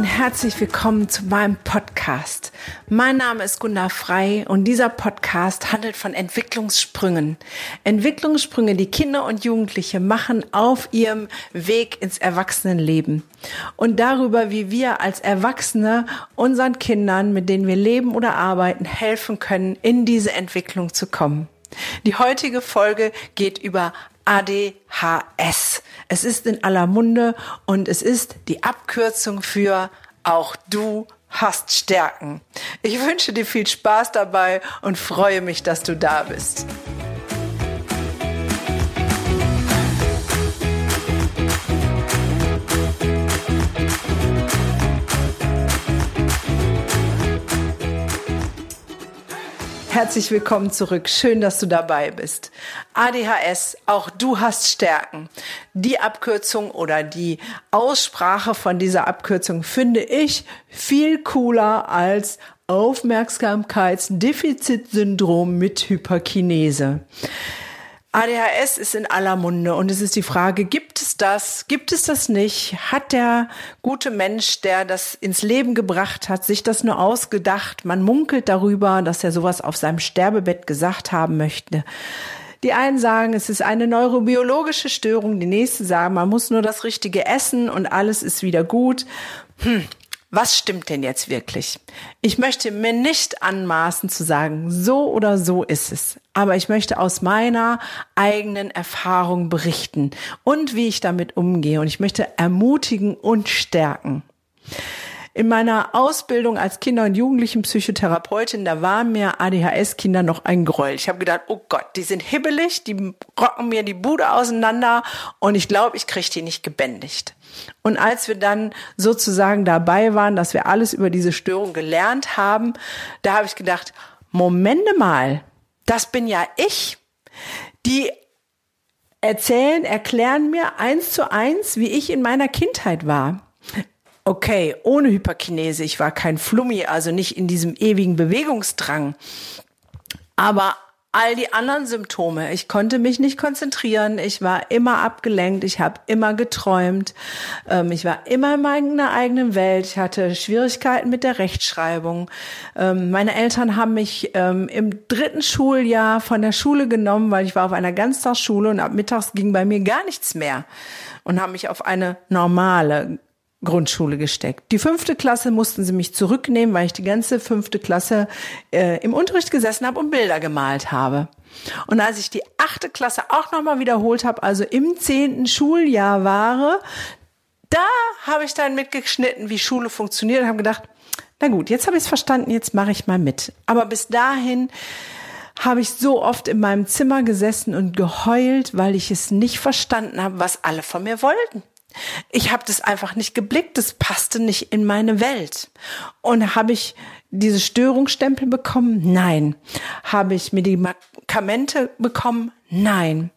Und herzlich willkommen zu meinem Podcast. Mein Name ist Gunda Frei und dieser Podcast handelt von Entwicklungssprüngen. Entwicklungssprünge, die Kinder und Jugendliche machen auf ihrem Weg ins Erwachsenenleben. Und darüber, wie wir als Erwachsene unseren Kindern, mit denen wir leben oder arbeiten, helfen können, in diese Entwicklung zu kommen. Die heutige Folge geht über ADHS. Es ist in aller Munde und es ist die Abkürzung für auch du hast Stärken. Ich wünsche dir viel Spaß dabei und freue mich, dass du da bist. Herzlich willkommen zurück. Schön, dass du dabei bist. ADHS, auch du hast Stärken. Die Abkürzung oder die Aussprache von dieser Abkürzung finde ich viel cooler als Aufmerksamkeitsdefizitsyndrom mit Hyperkinese. ADHS ist in aller Munde und es ist die Frage, gibt es das, gibt es das nicht? Hat der gute Mensch, der das ins Leben gebracht hat, sich das nur ausgedacht? Man munkelt darüber, dass er sowas auf seinem Sterbebett gesagt haben möchte. Die einen sagen, es ist eine neurobiologische Störung, die nächsten sagen, man muss nur das Richtige essen und alles ist wieder gut. Hm, was stimmt denn jetzt wirklich? Ich möchte mir nicht anmaßen zu sagen, so oder so ist es. Aber ich möchte aus meiner eigenen Erfahrung berichten und wie ich damit umgehe. Und ich möchte ermutigen und stärken. In meiner Ausbildung als Kinder- und Jugendlichenpsychotherapeutin, da waren mir ADHS-Kinder noch ein Gräuel. Ich habe gedacht, oh Gott, die sind hibbelig, die rocken mir die Bude auseinander und ich glaube, ich kriege die nicht gebändigt. Und als wir dann sozusagen dabei waren, dass wir alles über diese Störung gelernt haben, da habe ich gedacht, Momente mal, das bin ja ich. Die erzählen, erklären mir eins zu eins, wie ich in meiner Kindheit war. Okay, ohne Hyperkinese, ich war kein Flummi, also nicht in diesem ewigen Bewegungsdrang. Aber all die anderen Symptome. Ich konnte mich nicht konzentrieren, ich war immer abgelenkt, ich habe immer geträumt, ähm, ich war immer in meiner eigenen Welt, ich hatte Schwierigkeiten mit der Rechtschreibung. Ähm, meine Eltern haben mich ähm, im dritten Schuljahr von der Schule genommen, weil ich war auf einer Ganztagsschule und ab mittags ging bei mir gar nichts mehr und haben mich auf eine normale Grundschule gesteckt. Die fünfte Klasse mussten sie mich zurücknehmen, weil ich die ganze fünfte Klasse äh, im Unterricht gesessen habe und Bilder gemalt habe. Und als ich die achte Klasse auch nochmal wiederholt habe, also im zehnten Schuljahr war, da habe ich dann mitgeschnitten, wie Schule funktioniert und habe gedacht, na gut, jetzt habe ich es verstanden, jetzt mache ich mal mit. Aber bis dahin habe ich so oft in meinem Zimmer gesessen und geheult, weil ich es nicht verstanden habe, was alle von mir wollten. Ich habe das einfach nicht geblickt, das passte nicht in meine Welt. Und habe ich diese Störungsstempel bekommen? Nein. Habe ich Medikamente bekommen? Nein.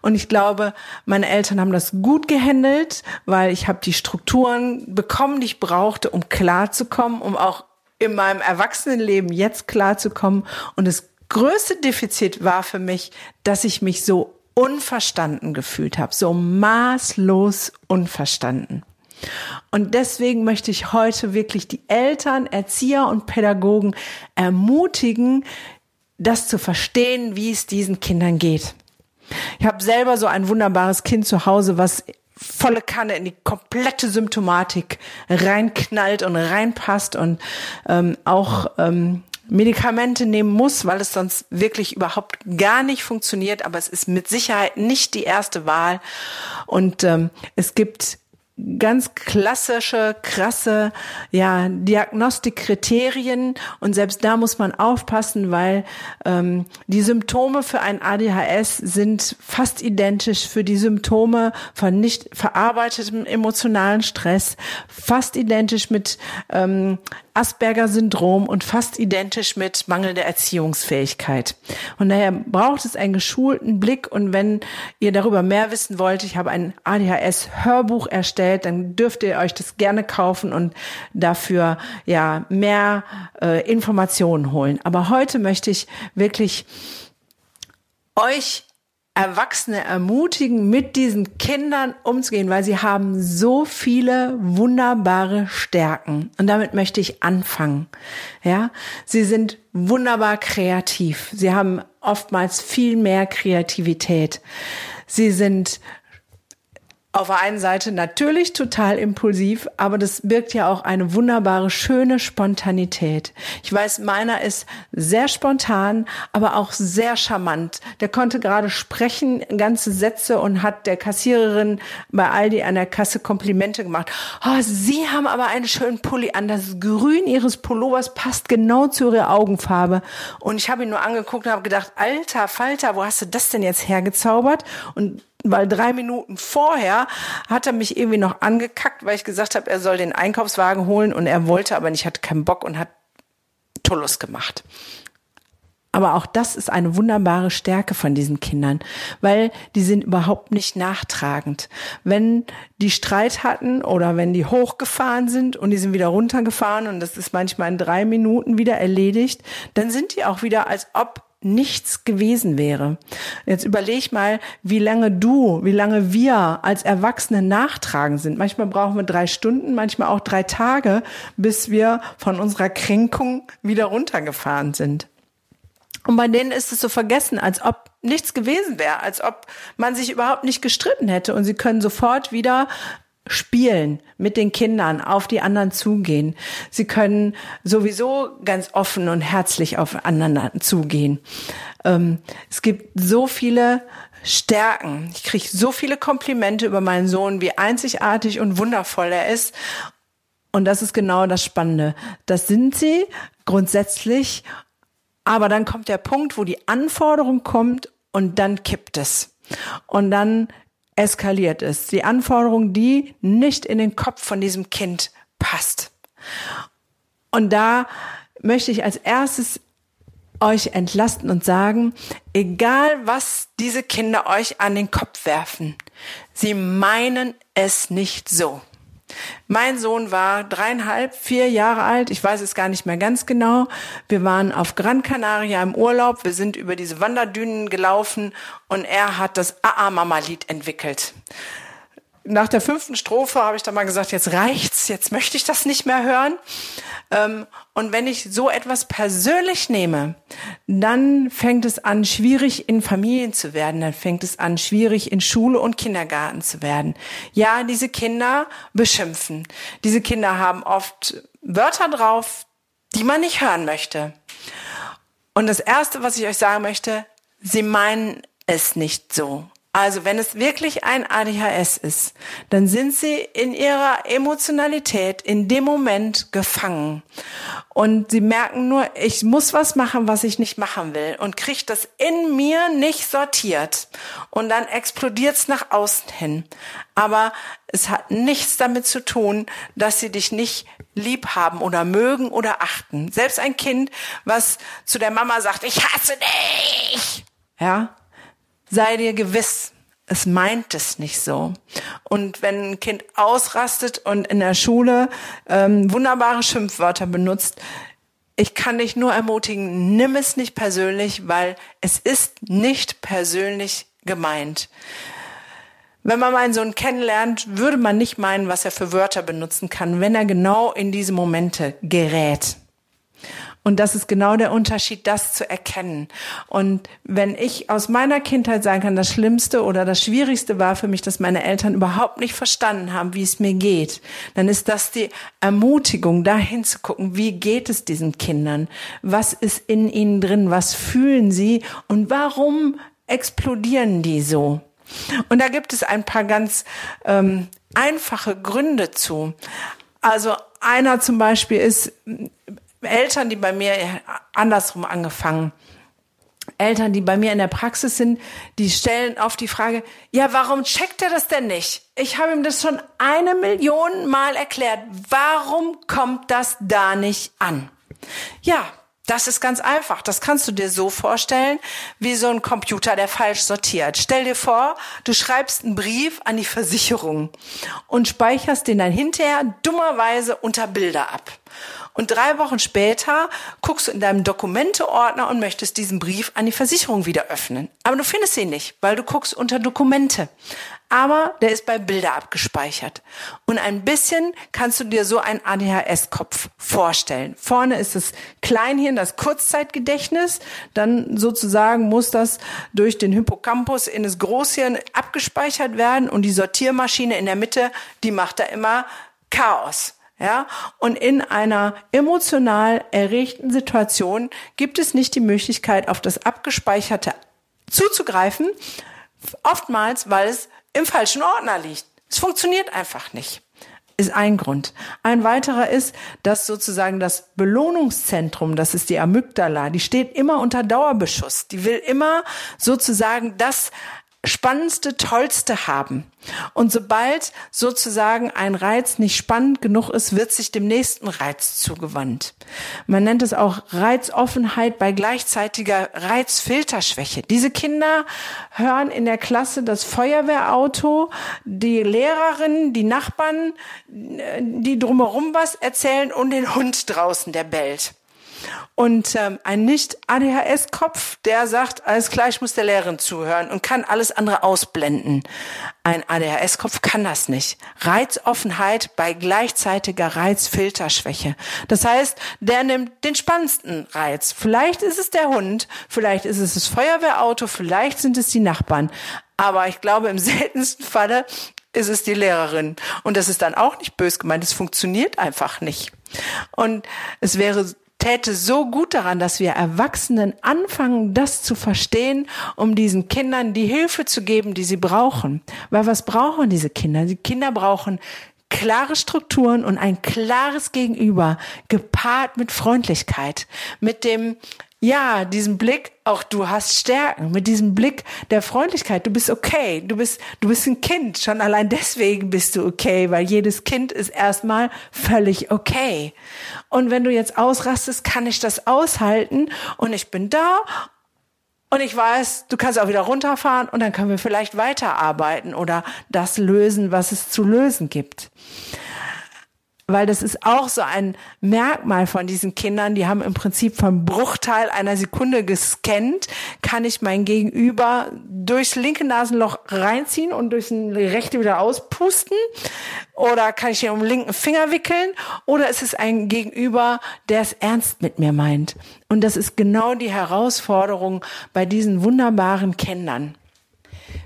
Und ich glaube, meine Eltern haben das gut gehandelt, weil ich habe die Strukturen bekommen, die ich brauchte, um klarzukommen, um auch in meinem Erwachsenenleben jetzt klarzukommen. Und das größte Defizit war für mich, dass ich mich so unverstanden gefühlt habe, so maßlos unverstanden. Und deswegen möchte ich heute wirklich die Eltern, Erzieher und Pädagogen ermutigen, das zu verstehen, wie es diesen Kindern geht. Ich habe selber so ein wunderbares Kind zu Hause, was volle Kanne in die komplette Symptomatik reinknallt und reinpasst und ähm, auch ähm, Medikamente nehmen muss, weil es sonst wirklich überhaupt gar nicht funktioniert. Aber es ist mit Sicherheit nicht die erste Wahl. Und ähm, es gibt ganz klassische, krasse, ja, Diagnostikkriterien und selbst da muss man aufpassen, weil ähm, die Symptome für ein ADHS sind fast identisch für die Symptome von nicht verarbeitetem emotionalen Stress, fast identisch mit ähm, Asperger-Syndrom und fast identisch mit mangelnder Erziehungsfähigkeit. Und daher braucht es einen geschulten Blick. Und wenn ihr darüber mehr wissen wollt, ich habe ein ADHS-Hörbuch erstellt, dann dürft ihr euch das gerne kaufen und dafür ja mehr äh, Informationen holen. Aber heute möchte ich wirklich euch Erwachsene ermutigen, mit diesen Kindern umzugehen, weil sie haben so viele wunderbare Stärken. Und damit möchte ich anfangen. Ja, sie sind wunderbar kreativ. Sie haben oftmals viel mehr Kreativität. Sie sind auf der einen Seite natürlich total impulsiv, aber das birgt ja auch eine wunderbare, schöne Spontanität. Ich weiß, meiner ist sehr spontan, aber auch sehr charmant. Der konnte gerade sprechen, ganze Sätze und hat der Kassiererin bei Aldi an der Kasse Komplimente gemacht. Oh, Sie haben aber einen schönen Pulli an. Das Grün Ihres Pullovers passt genau zu Ihrer Augenfarbe. Und ich habe ihn nur angeguckt und habe gedacht, alter Falter, wo hast du das denn jetzt hergezaubert? Und weil drei Minuten vorher hat er mich irgendwie noch angekackt, weil ich gesagt habe, er soll den Einkaufswagen holen und er wollte aber nicht, hatte keinen Bock und hat Tullus gemacht. Aber auch das ist eine wunderbare Stärke von diesen Kindern, weil die sind überhaupt nicht nachtragend. Wenn die Streit hatten oder wenn die hochgefahren sind und die sind wieder runtergefahren und das ist manchmal in drei Minuten wieder erledigt, dann sind die auch wieder, als ob nichts gewesen wäre. Jetzt überleg mal, wie lange du, wie lange wir als Erwachsene nachtragen sind. Manchmal brauchen wir drei Stunden, manchmal auch drei Tage, bis wir von unserer Kränkung wieder runtergefahren sind. Und bei denen ist es so vergessen, als ob nichts gewesen wäre, als ob man sich überhaupt nicht gestritten hätte und sie können sofort wieder spielen mit den Kindern, auf die anderen zugehen. Sie können sowieso ganz offen und herzlich aufeinander zugehen. Ähm, es gibt so viele Stärken. Ich kriege so viele Komplimente über meinen Sohn, wie einzigartig und wundervoll er ist. Und das ist genau das Spannende. Das sind sie grundsätzlich. Aber dann kommt der Punkt, wo die Anforderung kommt und dann kippt es. Und dann eskaliert ist. Die Anforderung, die nicht in den Kopf von diesem Kind passt. Und da möchte ich als erstes euch entlasten und sagen, egal was diese Kinder euch an den Kopf werfen, sie meinen es nicht so. Mein Sohn war dreieinhalb, vier Jahre alt. Ich weiß es gar nicht mehr ganz genau. Wir waren auf Gran Canaria im Urlaub. Wir sind über diese Wanderdünen gelaufen und er hat das AA-Mama-Lied entwickelt nach der fünften Strophe habe ich dann mal gesagt, jetzt reicht's, jetzt möchte ich das nicht mehr hören. Ähm, und wenn ich so etwas persönlich nehme, dann fängt es an, schwierig in Familien zu werden, dann fängt es an, schwierig in Schule und Kindergarten zu werden. Ja, diese Kinder beschimpfen. Diese Kinder haben oft Wörter drauf, die man nicht hören möchte. Und das Erste, was ich euch sagen möchte, sie meinen es nicht so. Also wenn es wirklich ein ADHS ist, dann sind sie in ihrer Emotionalität in dem Moment gefangen. Und sie merken nur, ich muss was machen, was ich nicht machen will und kriege das in mir nicht sortiert. Und dann explodiert es nach außen hin. Aber es hat nichts damit zu tun, dass sie dich nicht lieb haben oder mögen oder achten. Selbst ein Kind, was zu der Mama sagt, ich hasse dich, ja, sei dir gewiss, es meint es nicht so. Und wenn ein Kind ausrastet und in der Schule ähm, wunderbare Schimpfwörter benutzt, ich kann dich nur ermutigen, nimm es nicht persönlich, weil es ist nicht persönlich gemeint. Wenn man meinen Sohn kennenlernt, würde man nicht meinen, was er für Wörter benutzen kann, wenn er genau in diese Momente gerät. Und das ist genau der Unterschied, das zu erkennen. Und wenn ich aus meiner Kindheit sagen kann, das Schlimmste oder das Schwierigste war für mich, dass meine Eltern überhaupt nicht verstanden haben, wie es mir geht, dann ist das die Ermutigung, dahin zu gucken, wie geht es diesen Kindern? Was ist in ihnen drin? Was fühlen sie? Und warum explodieren die so? Und da gibt es ein paar ganz ähm, einfache Gründe zu. Also einer zum Beispiel ist, Eltern, die bei mir andersrum angefangen. Eltern, die bei mir in der Praxis sind, die stellen oft die Frage, ja, warum checkt er das denn nicht? Ich habe ihm das schon eine Million Mal erklärt. Warum kommt das da nicht an? Ja, das ist ganz einfach. Das kannst du dir so vorstellen, wie so ein Computer, der falsch sortiert. Stell dir vor, du schreibst einen Brief an die Versicherung und speicherst den dann hinterher dummerweise unter Bilder ab. Und drei Wochen später guckst du in deinem Dokumenteordner und möchtest diesen Brief an die Versicherung wieder öffnen. Aber du findest ihn nicht, weil du guckst unter Dokumente. Aber der ist bei Bilder abgespeichert. Und ein bisschen kannst du dir so einen ADHS-Kopf vorstellen. Vorne ist das Kleinhirn, das Kurzzeitgedächtnis. Dann sozusagen muss das durch den Hippocampus in das Großhirn abgespeichert werden. Und die Sortiermaschine in der Mitte, die macht da immer Chaos. Ja, und in einer emotional erregten Situation gibt es nicht die Möglichkeit, auf das Abgespeicherte zuzugreifen. Oftmals, weil es im falschen Ordner liegt. Es funktioniert einfach nicht. Ist ein Grund. Ein weiterer ist, dass sozusagen das Belohnungszentrum, das ist die Amygdala, die steht immer unter Dauerbeschuss. Die will immer sozusagen das Spannendste, Tollste haben. Und sobald sozusagen ein Reiz nicht spannend genug ist, wird sich dem nächsten Reiz zugewandt. Man nennt es auch Reizoffenheit bei gleichzeitiger Reizfilterschwäche. Diese Kinder hören in der Klasse das Feuerwehrauto, die Lehrerin, die Nachbarn, die drumherum was erzählen und den Hund draußen, der bellt. Und ähm, ein Nicht-ADHS-Kopf, der sagt, alles klar, ich muss der Lehrerin zuhören und kann alles andere ausblenden. Ein ADHS-Kopf kann das nicht. Reizoffenheit bei gleichzeitiger Reizfilterschwäche. Das heißt, der nimmt den spannendsten Reiz. Vielleicht ist es der Hund, vielleicht ist es das Feuerwehrauto, vielleicht sind es die Nachbarn. Aber ich glaube, im seltensten Falle ist es die Lehrerin. Und das ist dann auch nicht bös gemeint. Es funktioniert einfach nicht. Und es wäre täte so gut daran, dass wir Erwachsenen anfangen, das zu verstehen, um diesen Kindern die Hilfe zu geben, die sie brauchen. Weil was brauchen diese Kinder? Die Kinder brauchen klare Strukturen und ein klares Gegenüber, gepaart mit Freundlichkeit, mit dem ja, diesen Blick, auch du hast Stärken, mit diesem Blick der Freundlichkeit, du bist okay, du bist, du bist ein Kind, schon allein deswegen bist du okay, weil jedes Kind ist erstmal völlig okay. Und wenn du jetzt ausrastest, kann ich das aushalten. Und ich bin da. Und ich weiß, du kannst auch wieder runterfahren. Und dann können wir vielleicht weiterarbeiten oder das lösen, was es zu lösen gibt weil das ist auch so ein Merkmal von diesen Kindern, die haben im Prinzip vom Bruchteil einer Sekunde gescannt, kann ich mein Gegenüber durchs linke Nasenloch reinziehen und durchs rechte wieder auspusten oder kann ich ihn um den linken Finger wickeln oder ist es ein Gegenüber, der es ernst mit mir meint. Und das ist genau die Herausforderung bei diesen wunderbaren Kindern.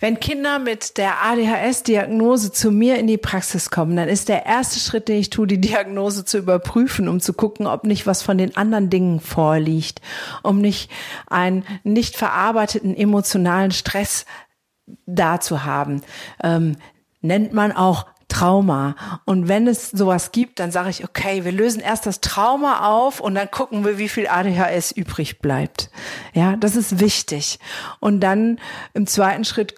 Wenn Kinder mit der ADHS-Diagnose zu mir in die Praxis kommen, dann ist der erste Schritt, den ich tue, die Diagnose zu überprüfen, um zu gucken, ob nicht was von den anderen Dingen vorliegt, um nicht einen nicht verarbeiteten emotionalen Stress da zu haben. Ähm, nennt man auch Trauma. Und wenn es sowas gibt, dann sage ich, okay, wir lösen erst das Trauma auf und dann gucken wir, wie viel ADHS übrig bleibt. Ja, das ist wichtig. Und dann im zweiten Schritt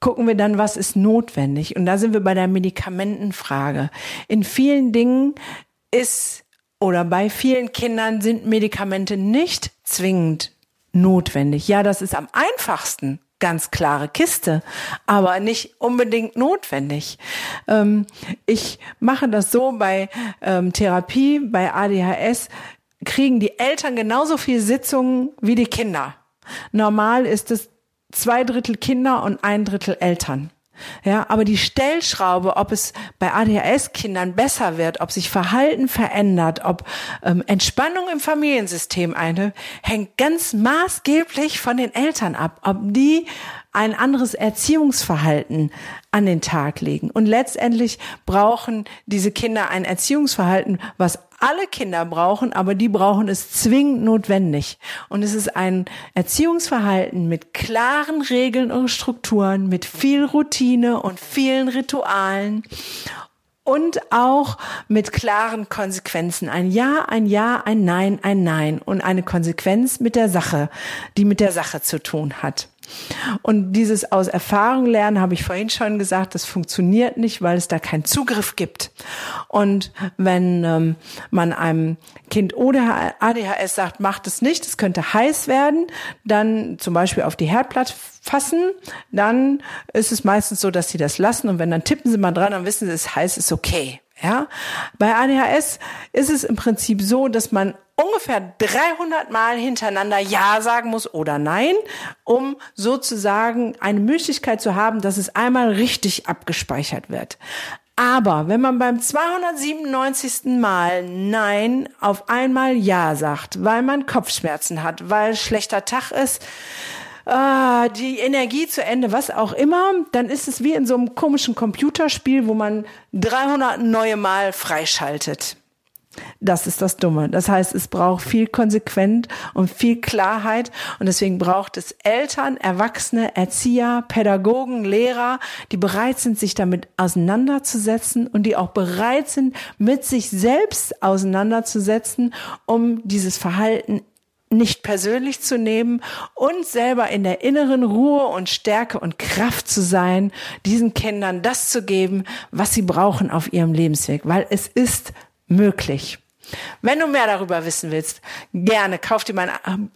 gucken wir dann, was ist notwendig. Und da sind wir bei der Medikamentenfrage. In vielen Dingen ist oder bei vielen Kindern sind Medikamente nicht zwingend notwendig. Ja, das ist am einfachsten, ganz klare Kiste, aber nicht unbedingt notwendig. Ähm, ich mache das so bei ähm, Therapie, bei ADHS kriegen die Eltern genauso viel Sitzungen wie die Kinder. Normal ist es zwei Drittel Kinder und ein Drittel Eltern. Ja, aber die Stellschraube, ob es bei ADHS-Kindern besser wird, ob sich Verhalten verändert, ob ähm, Entspannung im Familiensystem eine, hängt ganz maßgeblich von den Eltern ab, ob die ein anderes Erziehungsverhalten an den Tag legen. Und letztendlich brauchen diese Kinder ein Erziehungsverhalten, was alle Kinder brauchen, aber die brauchen es zwingend notwendig. Und es ist ein Erziehungsverhalten mit klaren Regeln und Strukturen, mit viel Routine und vielen Ritualen und auch mit klaren Konsequenzen. Ein Ja, ein Ja, ein Nein, ein Nein und eine Konsequenz mit der Sache, die mit der Sache zu tun hat. Und dieses aus Erfahrung lernen, habe ich vorhin schon gesagt, das funktioniert nicht, weil es da keinen Zugriff gibt. Und wenn ähm, man einem Kind oder ADHS sagt, macht es nicht, es könnte heiß werden, dann zum Beispiel auf die Herdplatte fassen, dann ist es meistens so, dass sie das lassen. Und wenn dann tippen sie mal dran, dann wissen sie, es ist heiß, ist okay. Ja, bei ADHS ist es im Prinzip so, dass man ungefähr 300 Mal hintereinander Ja sagen muss oder Nein, um sozusagen eine Möglichkeit zu haben, dass es einmal richtig abgespeichert wird. Aber wenn man beim 297. Mal Nein auf einmal Ja sagt, weil man Kopfschmerzen hat, weil schlechter Tag ist, äh, die Energie zu Ende, was auch immer, dann ist es wie in so einem komischen Computerspiel, wo man 300 neue Mal freischaltet. Das ist das Dumme. Das heißt, es braucht viel konsequent und viel Klarheit und deswegen braucht es Eltern, Erwachsene, Erzieher, Pädagogen, Lehrer, die bereit sind, sich damit auseinanderzusetzen und die auch bereit sind, mit sich selbst auseinanderzusetzen, um dieses Verhalten nicht persönlich zu nehmen und selber in der inneren Ruhe und Stärke und Kraft zu sein, diesen Kindern das zu geben, was sie brauchen auf ihrem Lebensweg, weil es ist möglich. Wenn du mehr darüber wissen willst, gerne kauf dir mein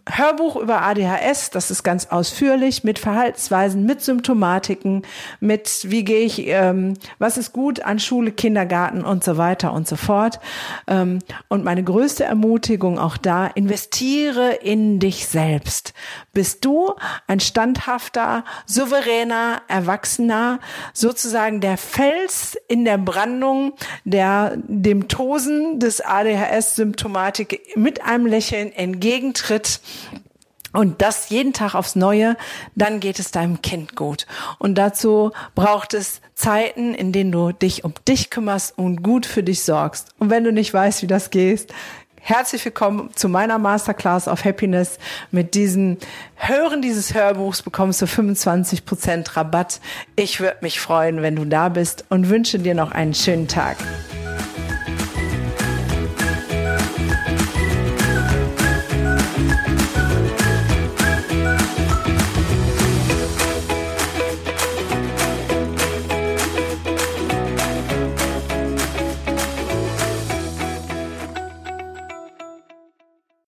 Hörbuch über ADHS. Das ist ganz ausführlich mit Verhaltensweisen, mit Symptomatiken, mit wie gehe ich, ähm, was ist gut an Schule, Kindergarten und so weiter und so fort. Ähm, und meine größte Ermutigung auch da, investiere in dich selbst. Bist du ein standhafter, souveräner, erwachsener, sozusagen der Fels in der Brandung, der dem Tosen des ADHS ADHS-Symptomatik mit einem Lächeln entgegentritt und das jeden Tag aufs Neue, dann geht es deinem Kind gut. Und dazu braucht es Zeiten, in denen du dich um dich kümmerst und gut für dich sorgst. Und wenn du nicht weißt, wie das geht, herzlich willkommen zu meiner Masterclass of Happiness. Mit diesem Hören dieses Hörbuchs bekommst du 25% Rabatt. Ich würde mich freuen, wenn du da bist und wünsche dir noch einen schönen Tag.